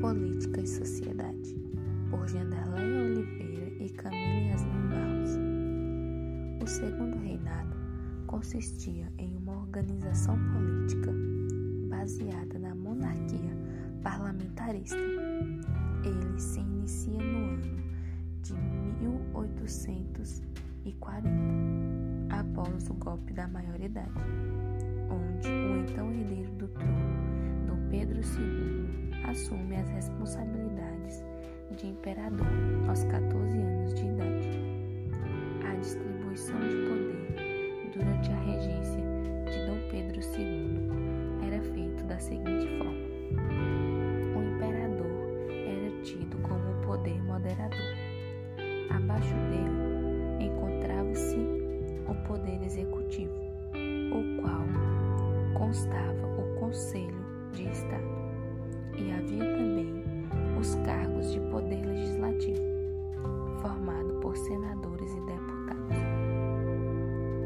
Política e Sociedade por Janderleia Oliveira e Camille Yasmin Barros O Segundo Reinado consistia em uma organização política baseada na monarquia parlamentarista. Ele se inicia no ano de 1840, após o golpe da maioridade, onde o então herdeiro do trono, Dom Pedro II, assume as responsabilidades de imperador aos 14 anos de idade. A distribuição de poder durante a regência de Dom Pedro II era feita da seguinte forma: o imperador era tido como o poder moderador. Abaixo dele encontrava-se o poder executivo, o qual constava o Conselho de Estado e havia também os cargos de poder legislativo, formado por senadores e deputados.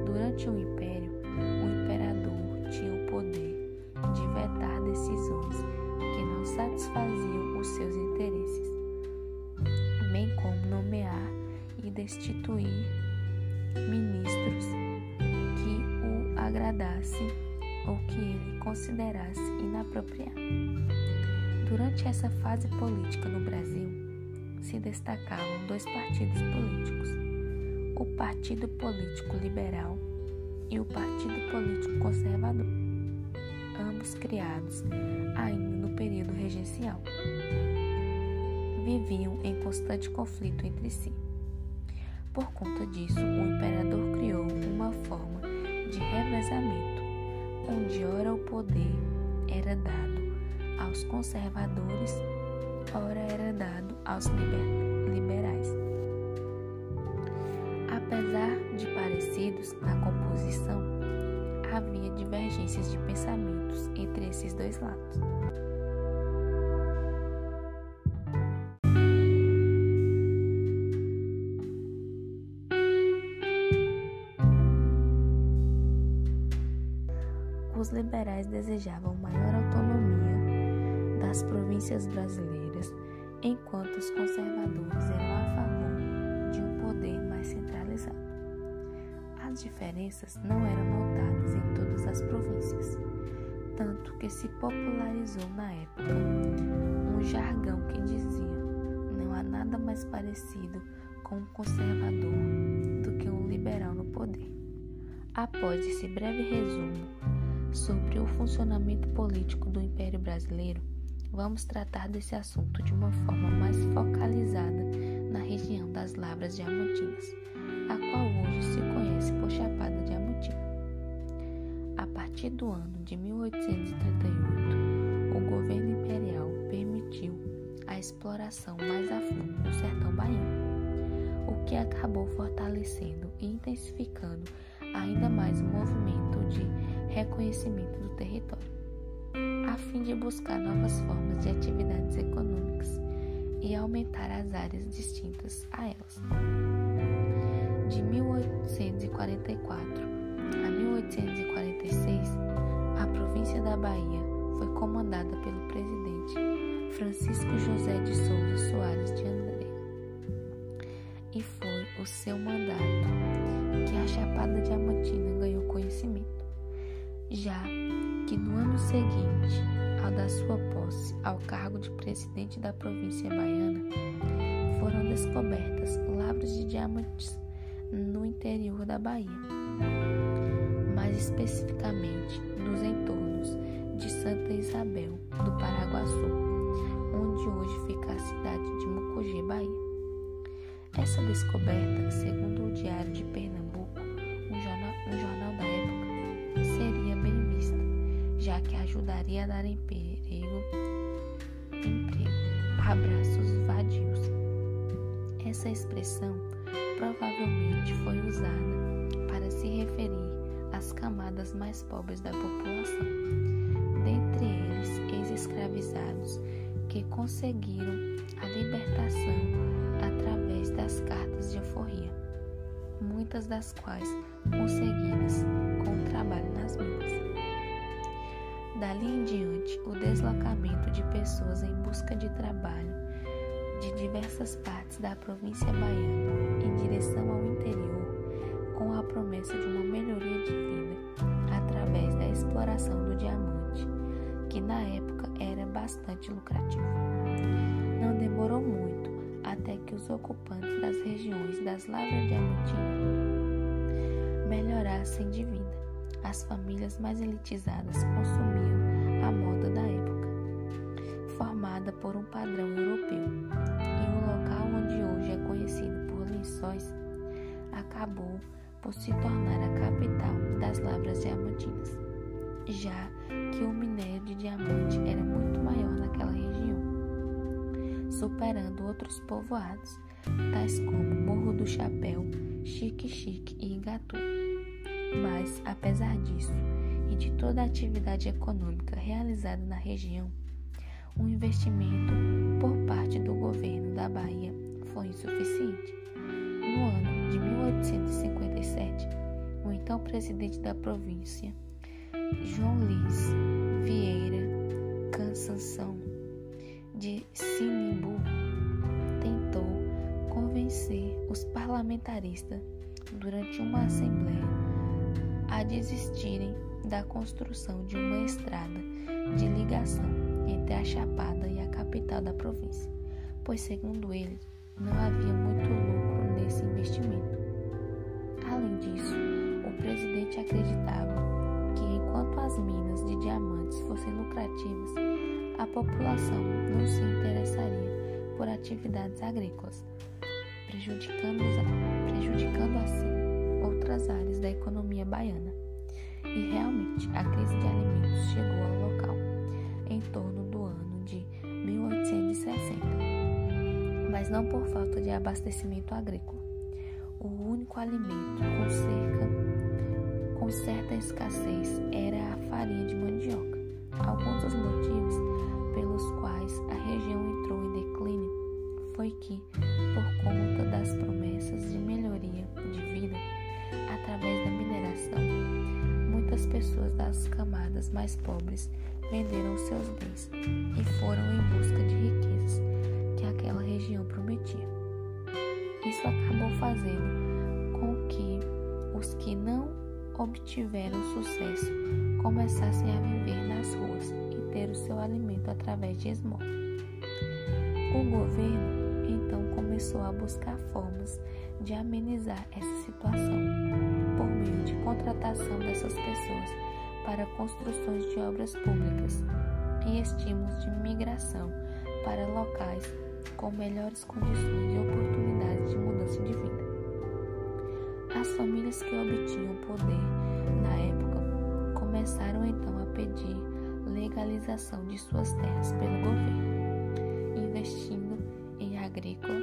Durante o Império, o imperador tinha o poder de vetar decisões que não satisfaziam os seus interesses, bem como nomear e destituir ministros que o agradasse ou que ele considerasse inapropriado. Durante essa fase política no Brasil, se destacavam dois partidos políticos: o Partido Político Liberal e o Partido Político Conservador, ambos criados ainda no período regencial. Viviam em constante conflito entre si. Por conta disso, o imperador criou uma forma de revezamento, onde ora o poder era dado aos conservadores, ora era dado aos liber liberais. Apesar de parecidos na composição, havia divergências de pensamentos entre esses dois lados. Os liberais desejavam maior autonomia das províncias brasileiras, enquanto os conservadores eram a favor de um poder mais centralizado. As diferenças não eram notadas em todas as províncias, tanto que se popularizou na época um jargão que dizia: não há nada mais parecido com um conservador do que um liberal no poder. Após esse breve resumo sobre o funcionamento político do Império Brasileiro, vamos tratar desse assunto de uma forma mais focalizada na região das Lavras Diamantinas, a qual hoje se conhece por Chapada Diamantina. A partir do ano de 1838, o governo imperial permitiu a exploração mais a fundo do sertão baiano, o que acabou fortalecendo e intensificando ainda mais o movimento de reconhecimento do território a fim de buscar novas formas de atividades econômicas e aumentar as áreas distintas a elas. De 1844 a 1846, a província da Bahia foi comandada pelo presidente Francisco José de Souza Soares de André. E foi o seu mandato que a Chapada Diamantina ganhou conhecimento. Já que no ano seguinte ao da sua posse ao cargo de presidente da província baiana, foram descobertas lavras de diamantes no interior da Bahia, mais especificamente nos entornos de Santa Isabel do Paraguaçu, onde hoje fica a cidade de Mucugê, Bahia. Essa descoberta, segundo o Diário de Pernambuco, ajudaria a dar emprego, emprego, abraços vadios. Essa expressão provavelmente foi usada para se referir às camadas mais pobres da população, dentre eles ex-escravizados que conseguiram a libertação através das cartas de alforria, muitas das quais conseguidas com o trabalho nas minas. Dali em diante, o deslocamento de pessoas em busca de trabalho de diversas partes da província baiana em direção ao interior, com a promessa de uma melhoria de vida através da exploração do diamante, que na época era bastante lucrativo. Não demorou muito até que os ocupantes das regiões das lavras diamantinas melhorassem de vida. As famílias mais elitizadas consumiam a moda da época, formada por um padrão europeu. E o local onde hoje é conhecido por lençóis acabou por se tornar a capital das lavras diamantinas, já que o minério de diamante era muito maior naquela região, superando outros povoados, tais como Morro do Chapéu, Chique Chique e Igatu. Mas, apesar disso e de toda a atividade econômica realizada na região, o investimento por parte do governo da Bahia foi insuficiente. No ano de 1857, o então presidente da província, João Luiz Vieira Cansanção de Sinimbu, tentou convencer os parlamentaristas durante uma assembleia desistirem da construção de uma estrada de ligação entre a Chapada e a capital da província, pois, segundo ele, não havia muito lucro nesse investimento. Além disso, o presidente acreditava que, enquanto as minas de diamantes fossem lucrativas, a população não se interessaria por atividades agrícolas, prejudicando, prejudicando assim outras áreas da economia baiana. E realmente, a crise de alimentos chegou ao local em torno do ano de 1860 mas não por falta de abastecimento agrícola. O único alimento com cerca com certa escassez era a farinha de mandioca. Alguns dos motivos pelos quais a região entrou em declínio foi que, por conta das promessas mais pobres venderam seus bens e foram em busca de riquezas que aquela região prometia. Isso acabou fazendo com que os que não obtiveram sucesso começassem a viver nas ruas e ter o seu alimento através de esmola. O governo então começou a buscar formas de amenizar essa situação por meio de contratação dessas pessoas para construções de obras públicas e estímulos de migração para locais com melhores condições e oportunidades de mudança de vida. As famílias que obtinham poder na época começaram então a pedir legalização de suas terras pelo governo, investindo em agrícola,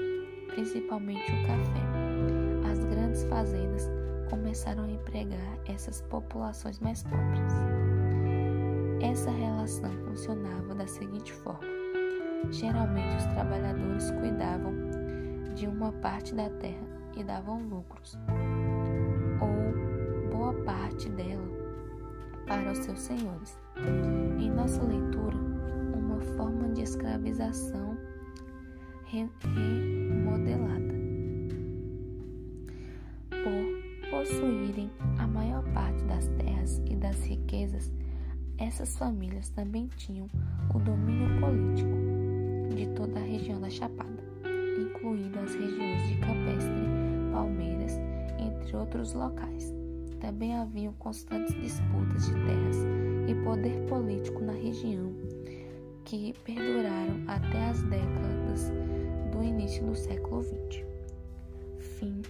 principalmente o café. As grandes fazendas começaram a empregar essas populações mais pobres. Essa relação funcionava da seguinte forma: Geralmente os trabalhadores cuidavam de uma parte da terra e davam lucros, ou boa parte dela, para os seus senhores. Em nossa leitura, uma forma de escravização remodelada. Possuírem a maior parte das terras e das riquezas, essas famílias também tinham o domínio político de toda a região da Chapada, incluindo as regiões de Campestre, Palmeiras, entre outros locais. Também haviam constantes disputas de terras e poder político na região, que perduraram até as décadas do início do século XX. Fim